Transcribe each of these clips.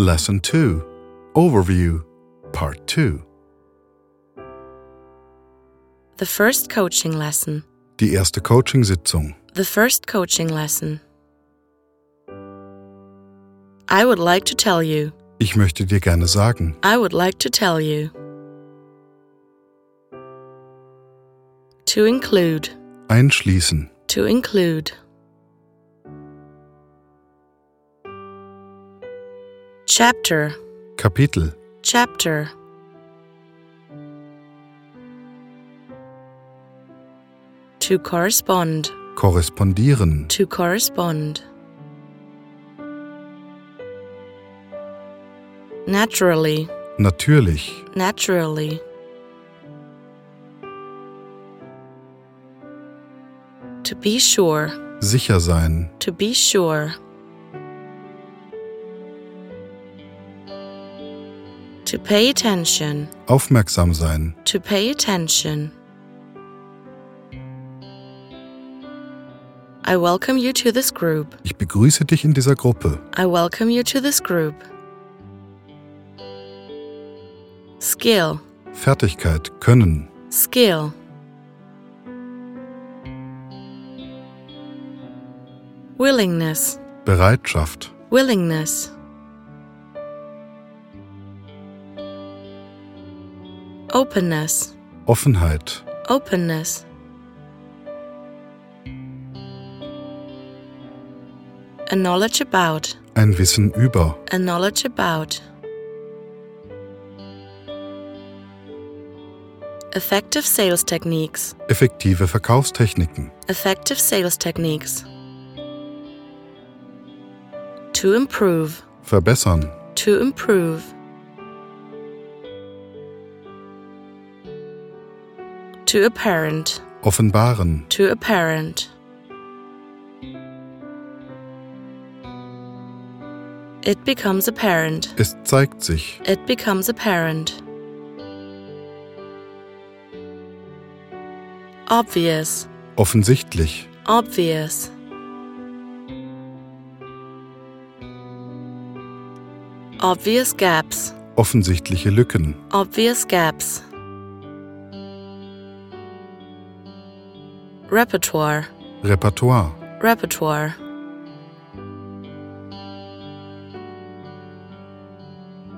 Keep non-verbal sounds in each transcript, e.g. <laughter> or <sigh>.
Lesson 2 Overview Part 2 The first coaching lesson. Die erste Coaching-Sitzung. The first coaching lesson. I would like to tell you. Ich möchte dir gerne sagen. I would like to tell you. To include. Einschließen. To include. Chapter. Kapitel. Chapter. To correspond. Korrespondieren. To correspond. Naturally. Natürlich. Naturally. To be sure. Sicher sein. To be sure. To pay attention. Aufmerksam sein. To pay attention. I welcome you to this group. Ich begrüße dich in dieser Gruppe. I welcome you to this group. Skill. Fertigkeit. Können. Skill. Willingness. Bereitschaft. Willingness. Openness. Offenheit. Openness. A knowledge about. Ein Wissen über. A knowledge about. Effective sales techniques. Effektive Verkaufstechniken. Effective sales techniques. To improve. Verbessern. To improve. To apparent. Offenbaren. To apparent. It becomes apparent. Es zeigt sich. It becomes apparent. Obvious. Offensichtlich. Obvious. Obvious gaps. Offensichtliche Lücken. Obvious gaps. Repertoire. Repertoire. Repertoire.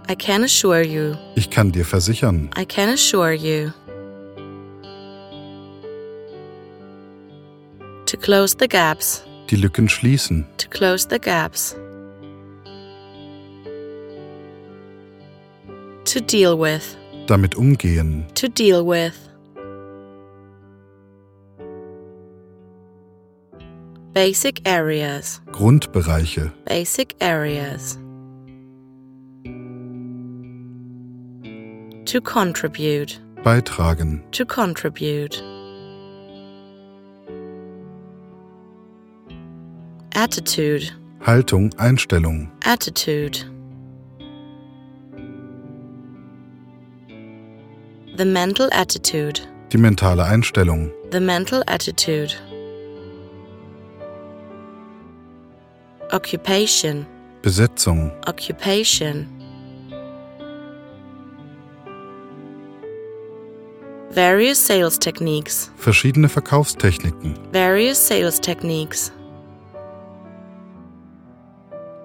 I can assure you. Ich kann dir versichern. I can assure you. To close the gaps. Die Lücken schließen. To close the gaps. To deal with. Damit umgehen. To deal with. Basic areas. Grundbereiche. Basic areas. To contribute. Beitragen. To contribute. Attitude. Haltung. Einstellung. Attitude. The mental attitude. Die mentale Einstellung. The mental attitude. Occupation. Besetzung. Occupation. Various sales techniques. Verschiedene Verkaufstechniken. Various sales techniques.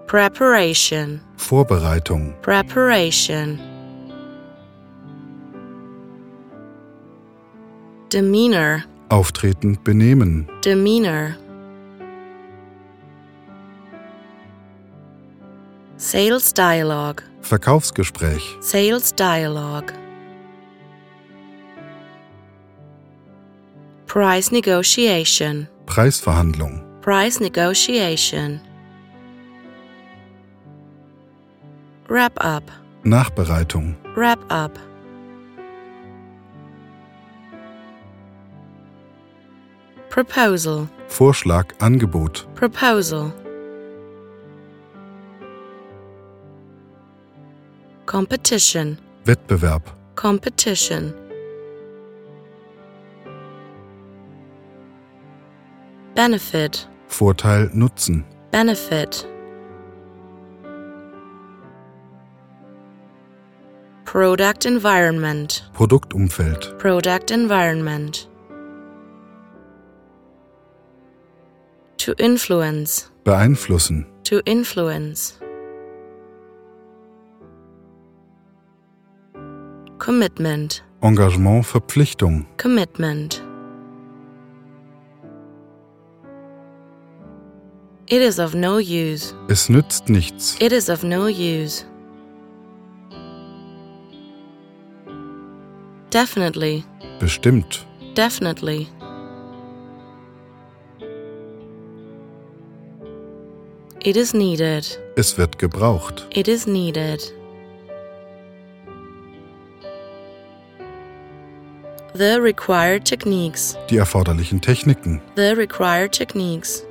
Preparation. Vorbereitung. Preparation. Demeanor. Auftreten. Benehmen. Demeanor. Sales dialogue. Verkaufsgespräch. Sales dialogue. Price negotiation. Preisverhandlung. Price negotiation. Wrap up. Nachbereitung. Wrap up. Proposal. Vorschlag. Angebot. Proposal. Competition. Wettbewerb. Competition. Benefit. Vorteil. Nutzen. Benefit. Product environment. Produktumfeld, Product environment. To influence. beeinflussen, To influence. Commitment. Engagement, Verpflichtung, Commitment. It is of no use. es nützt nichts, It is of no use. Definitely. bestimmt, Definitely. It is needed. es wird gebraucht, It is needed. The required techniques. die erforderlichen Techniken, The required techniques.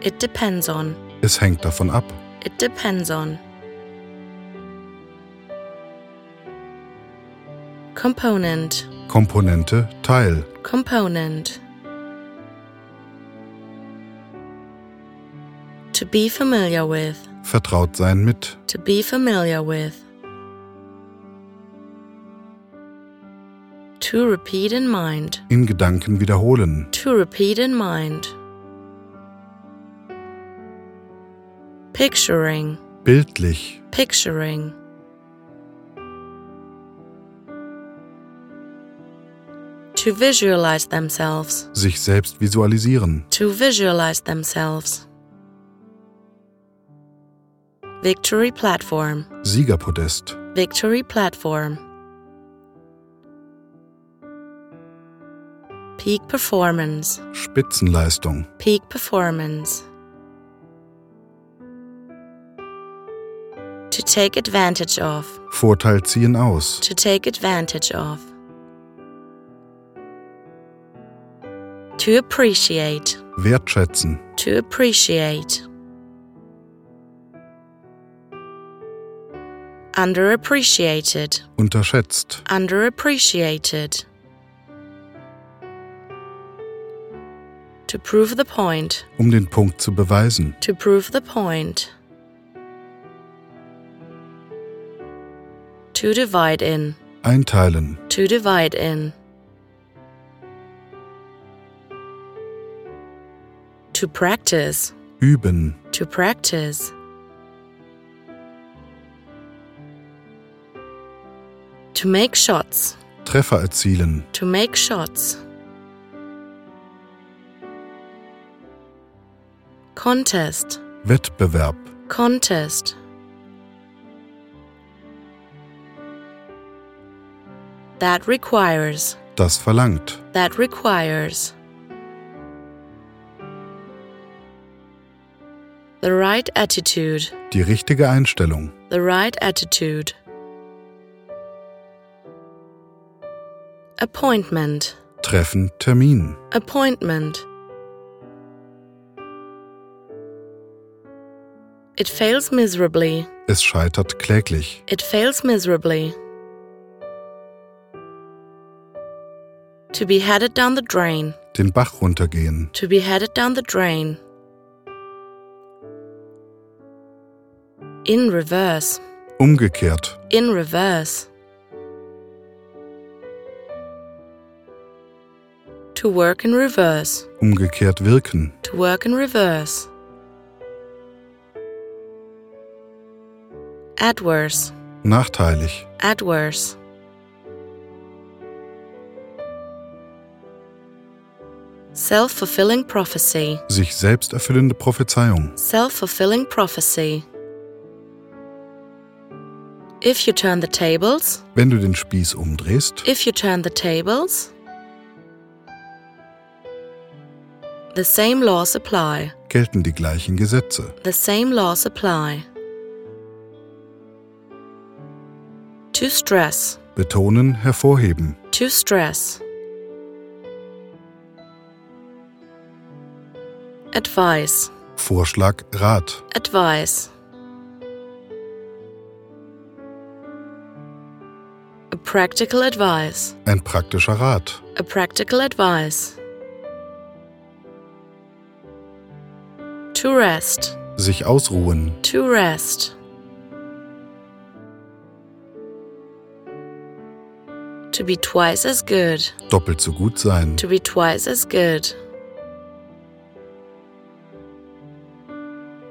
It depends on. es hängt davon ab, It depends on. Component. Komponente, Teil, Component. To be familiar with. vertraut sein mit, To be familiar with. To repeat in mind. in Gedanken wiederholen, To repeat in mind. Picturing. bildlich, Picturing. To visualize themselves. sich selbst visualisieren, To visualize themselves. Victory platform. Siegerpodest, Victory platform. Peak performance. Spitzenleistung, Peak performance. To take advantage of. Vorteil ziehen aus, To take advantage of. To appreciate. wertschätzen, To appreciate. Underappreciated. unterschätzt, Underappreciated. To prove the point. um den Punkt zu beweisen, To prove the point. To divide in. einteilen, To divide in. To practice. üben, To practice. To make shots. Treffer erzielen, To make shots. Contest. Wettbewerb, Contest. That requires. das verlangt, That requires. The right attitude. die richtige Einstellung, The right attitude. Appointment. Treffen, Termin, Appointment. It fails miserably. es scheitert kläglich, It fails miserably. To be headed down the drain. den Bach runtergehen, To be headed down the drain. In reverse. umgekehrt, In reverse. To work in reverse. umgekehrt wirken, To work in reverse. Adverse. nachteilig, Adverse. Self fulfilling prophecy. sich selbst erfüllende Prophezeiung, Self fulfilling prophecy. If you turn the tables, wenn du den Spieß umdrehst, if you turn the tables, the same laws apply. gelten die gleichen Gesetze, The same laws apply. To stress. betonen, hervorheben, To stress. Advice. Vorschlag, Rat, Advice. A practical advice. ein praktischer Rat, A practical advice. To rest. sich ausruhen, To rest. To be twice as good. Doppelt so gut sein. To be twice as good.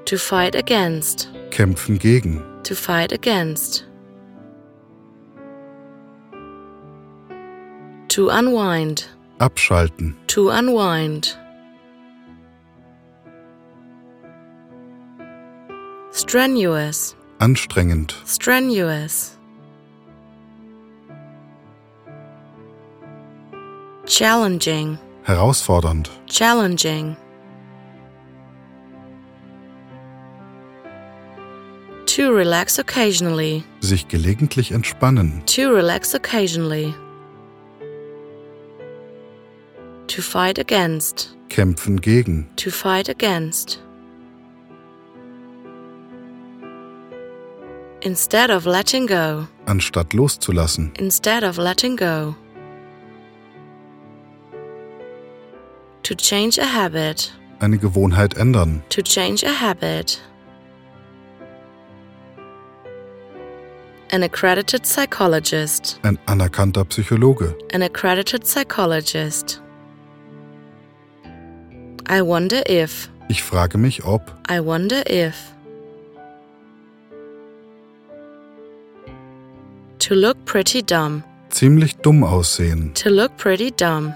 To fight against. Kämpfen gegen. To fight against. To unwind. Abschalten. To unwind. Strenuous. Anstrengend. Strenuous. Challenging. Herausfordernd. Challenging. To relax occasionally. Sich gelegentlich entspannen. To relax occasionally. To fight against. Kämpfen gegen. To fight against. Instead of letting go. Anstatt loszulassen. Instead of letting go. To change a habit. Eine Gewohnheit ändern. To change a habit. An accredited psychologist. Ein anerkannter Psychologe. An accredited psychologist. I wonder if. Ich frage mich, ob. I wonder if. To look pretty dumb. Ziemlich dumm aussehen. To look pretty dumb.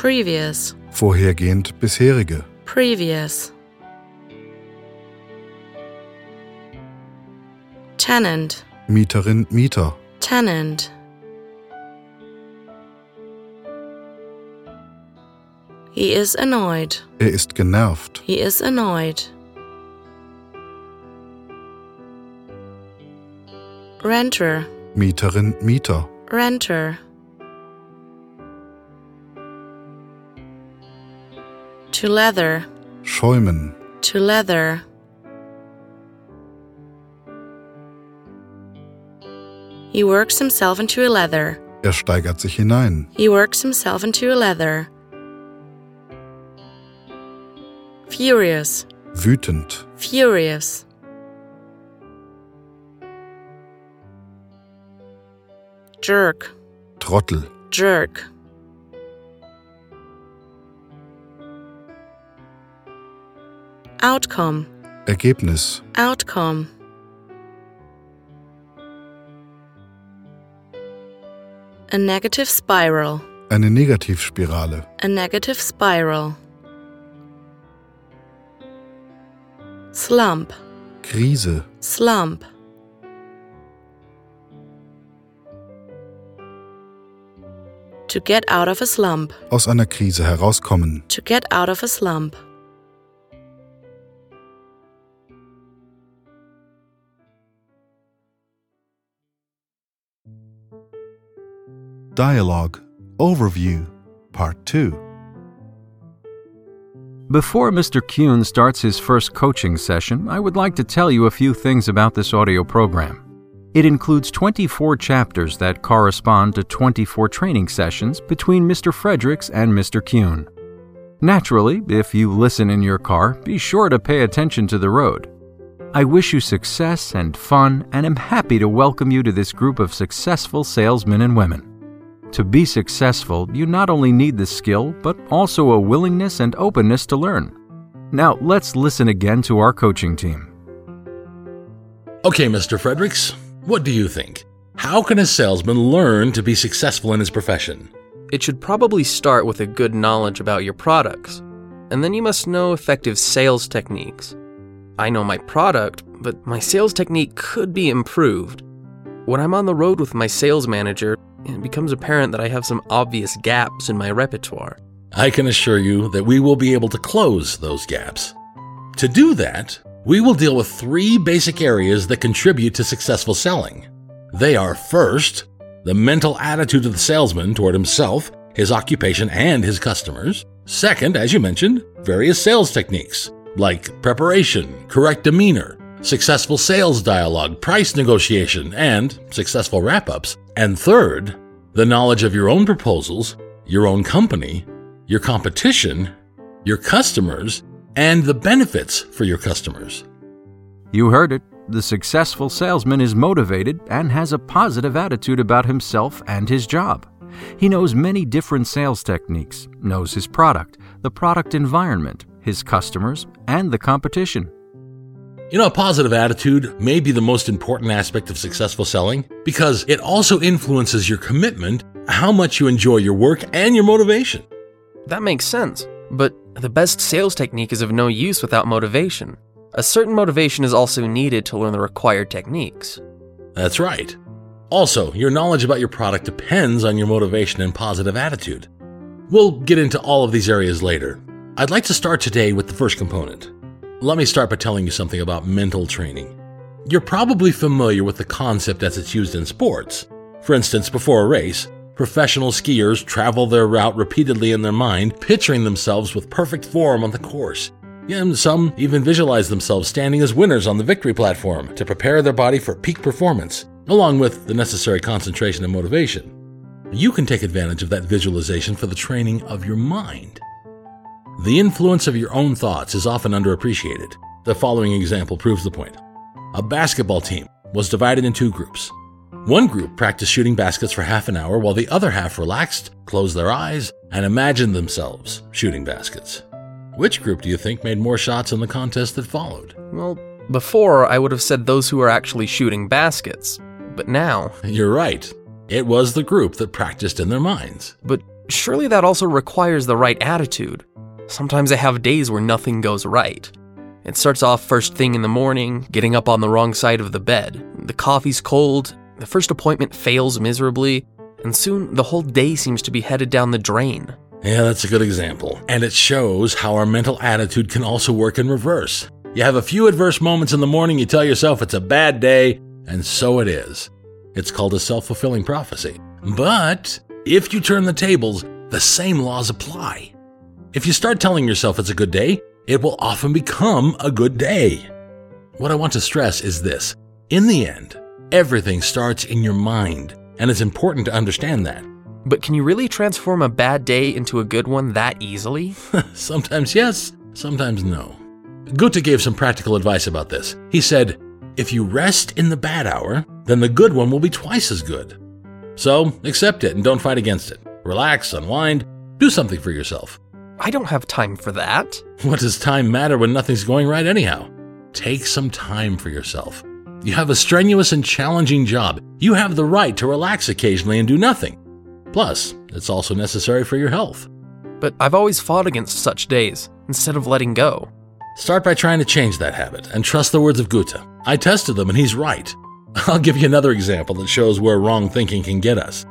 Previous. Vorhergehend bisherige. Previous. Tenant. Mieterin, Mieter. Tenant. He is annoyed. Er ist genervt. He is annoyed. Renter. Mieterin, Mieter. Renter. To leather. Schäumen. To leather. He works himself into a leather. Er steigert sich hinein. He works himself into a leather. Furious. Wütend. Furious. Jerk. Trottel. Jerk. Outcome. Ergebnis. Outcome. A negative spiral. Eine Negativspirale. A negative spiral. Slump. Krise. Slump. To get out of a slump. Aus einer Krise herauskommen. To get out of a slump. Dialogue. Overview. Part 2. Before Mr. Kuhn starts his first coaching session, I would like to tell you a few things about this audio program. It includes 24 chapters that correspond to 24 training sessions between Mr. Fredericks and Mr. Kuhn. Naturally, if you listen in your car, be sure to pay attention to the road. I wish you success and fun and am happy to welcome you to this group of successful salesmen and women. To be successful, you not only need the skill, but also a willingness and openness to learn. Now, let's listen again to our coaching team. Okay, Mr. Fredericks, what do you think? How can a salesman learn to be successful in his profession? It should probably start with a good knowledge about your products, and then you must know effective sales techniques. I know my product, but my sales technique could be improved. When I'm on the road with my sales manager, it becomes apparent that I have some obvious gaps in my repertoire. I can assure you that we will be able to close those gaps. To do that, we will deal with three basic areas that contribute to successful selling. They are first, the mental attitude of the salesman toward himself, his occupation, and his customers. Second, as you mentioned, various sales techniques like preparation, correct demeanor, successful sales dialogue, price negotiation, and successful wrap ups. And third, the knowledge of your own proposals, your own company, your competition, your customers, and the benefits for your customers. You heard it. the successful salesman is motivated and has a positive attitude about himself and his job. He knows many different sales techniques, knows his product, the product environment, his customers, and the competition. You know, a positive attitude may be the most important aspect of successful selling because it also influences your commitment, how much you enjoy your work, and your motivation. That makes sense. But the best sales technique is of no use without motivation. A certain motivation is also needed to learn the required techniques. That's right. Also, your knowledge about your product depends on your motivation and positive attitude. We'll get into all of these areas later. I'd like to start today with the first component. Let me start by telling you something about mental training. You're probably familiar with the concept as it's used in sports. For instance, before a race, professional skiers travel their route repeatedly in their mind, picturing themselves with perfect form on the course. And some even visualize themselves standing as winners on the victory platform to prepare their body for peak performance, along with the necessary concentration and motivation. You can take advantage of that visualization for the training of your mind. The influence of your own thoughts is often underappreciated. The following example proves the point. A basketball team was divided in two groups. One group practiced shooting baskets for half an hour while the other half relaxed, closed their eyes, and imagined themselves shooting baskets. Which group do you think made more shots in the contest that followed? Well, before I would have said those who were actually shooting baskets. But now. You're right. It was the group that practiced in their minds. But surely that also requires the right attitude. Sometimes I have days where nothing goes right. It starts off first thing in the morning, getting up on the wrong side of the bed. The coffee's cold, the first appointment fails miserably, and soon the whole day seems to be headed down the drain. Yeah, that's a good example. And it shows how our mental attitude can also work in reverse. You have a few adverse moments in the morning, you tell yourself it's a bad day, and so it is. It's called a self fulfilling prophecy. But if you turn the tables, the same laws apply. If you start telling yourself it's a good day, it will often become a good day. What I want to stress is this in the end, everything starts in your mind, and it's important to understand that. But can you really transform a bad day into a good one that easily? <laughs> sometimes yes, sometimes no. Goethe gave some practical advice about this. He said, If you rest in the bad hour, then the good one will be twice as good. So accept it and don't fight against it. Relax, unwind, do something for yourself. I don't have time for that. <laughs> What does time matter when nothing's going right, anyhow? Take some time for yourself. You have a strenuous and challenging job. You have the right to relax occasionally and do nothing. Plus, it's also necessary for your health. But I've always fought against such days, instead of letting go. Start by trying to change that habit and trust the words of Goethe. I tested them and he's right. <laughs> I'll give you another example that shows where wrong thinking can get us.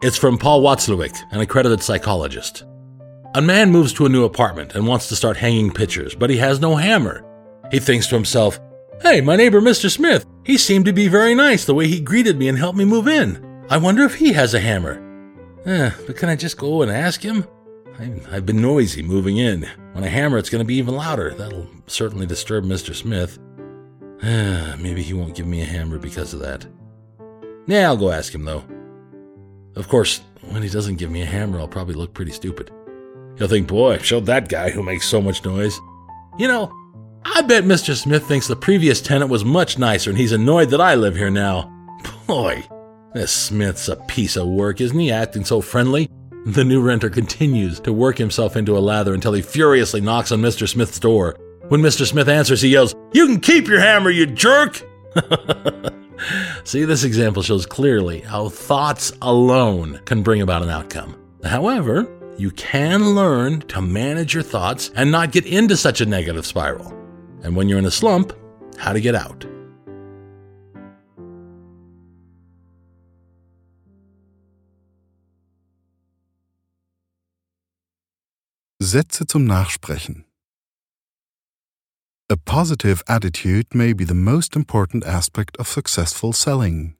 It's from Paul Watzlawick, an accredited psychologist. A man moves to a new apartment and wants to start hanging pictures, but he has no hammer. He thinks to himself, Hey, my neighbor Mr. Smith, he seemed to be very nice the way he greeted me and helped me move in. I wonder if he has a hammer. Eh, but can I just go and ask him? I've been noisy moving in. When I hammer, it's going to be even louder. That'll certainly disturb Mr. Smith. <sighs> Maybe he won't give me a hammer because of that. Yeah, I'll go ask him, though. Of course, when he doesn't give me a hammer, I'll probably look pretty stupid. He'll think, boy, showed that guy who makes so much noise. You know, I bet Mr. Smith thinks the previous tenant was much nicer and he's annoyed that I live here now. <laughs> Boy, this Smith's a piece of work, isn't he, acting so friendly? The new renter continues to work himself into a lather until he furiously knocks on Mr. Smith's door. When Mr. Smith answers, he yells, You can keep your hammer, you jerk! <laughs> See, this example shows clearly how thoughts alone can bring about an outcome. However, you can learn to manage your thoughts and not get into such a negative spiral. And when you're in a slump, how to get out. Sätze zum Nachsprechen. A positive attitude may be the most important aspect of successful selling.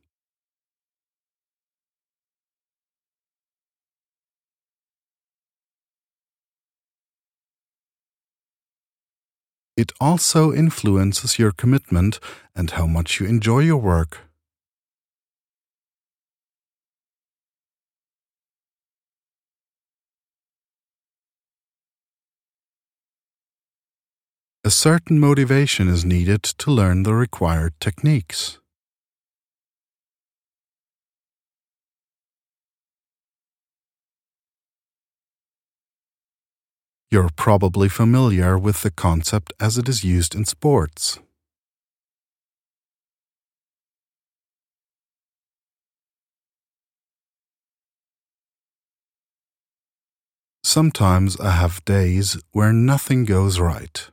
It also influences your commitment and how much you enjoy your work. a certain motivation is needed to learn the required techniques. You're probably familiar with the concept as it is used in sports. Sometimes I have days where nothing goes right.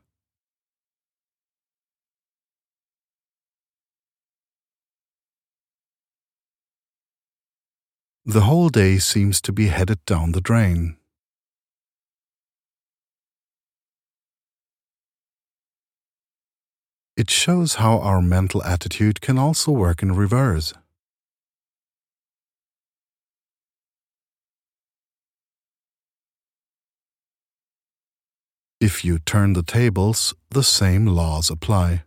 The whole day seems to be headed down the drain. It shows how our mental attitude can also work in reverse. If you turn the tables, the same laws apply.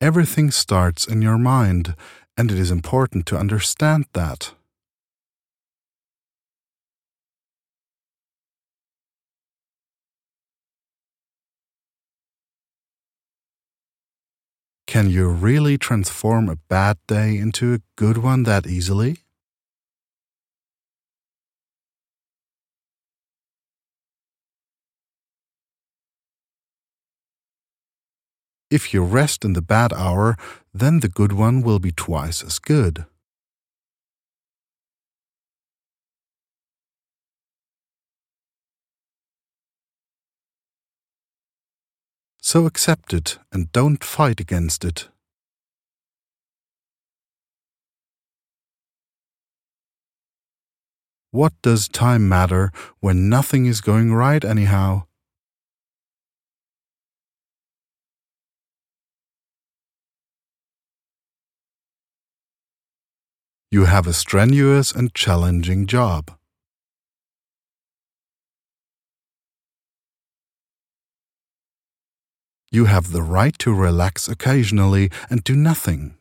Everything starts in your mind, and it is important to understand that. Can you really transform a bad day into a good one that easily? If you rest in the bad hour, then the good one will be twice as good. So accept it and don't fight against it. What does time matter when nothing is going right anyhow? You have a strenuous and challenging job. You have the right to relax occasionally and do nothing.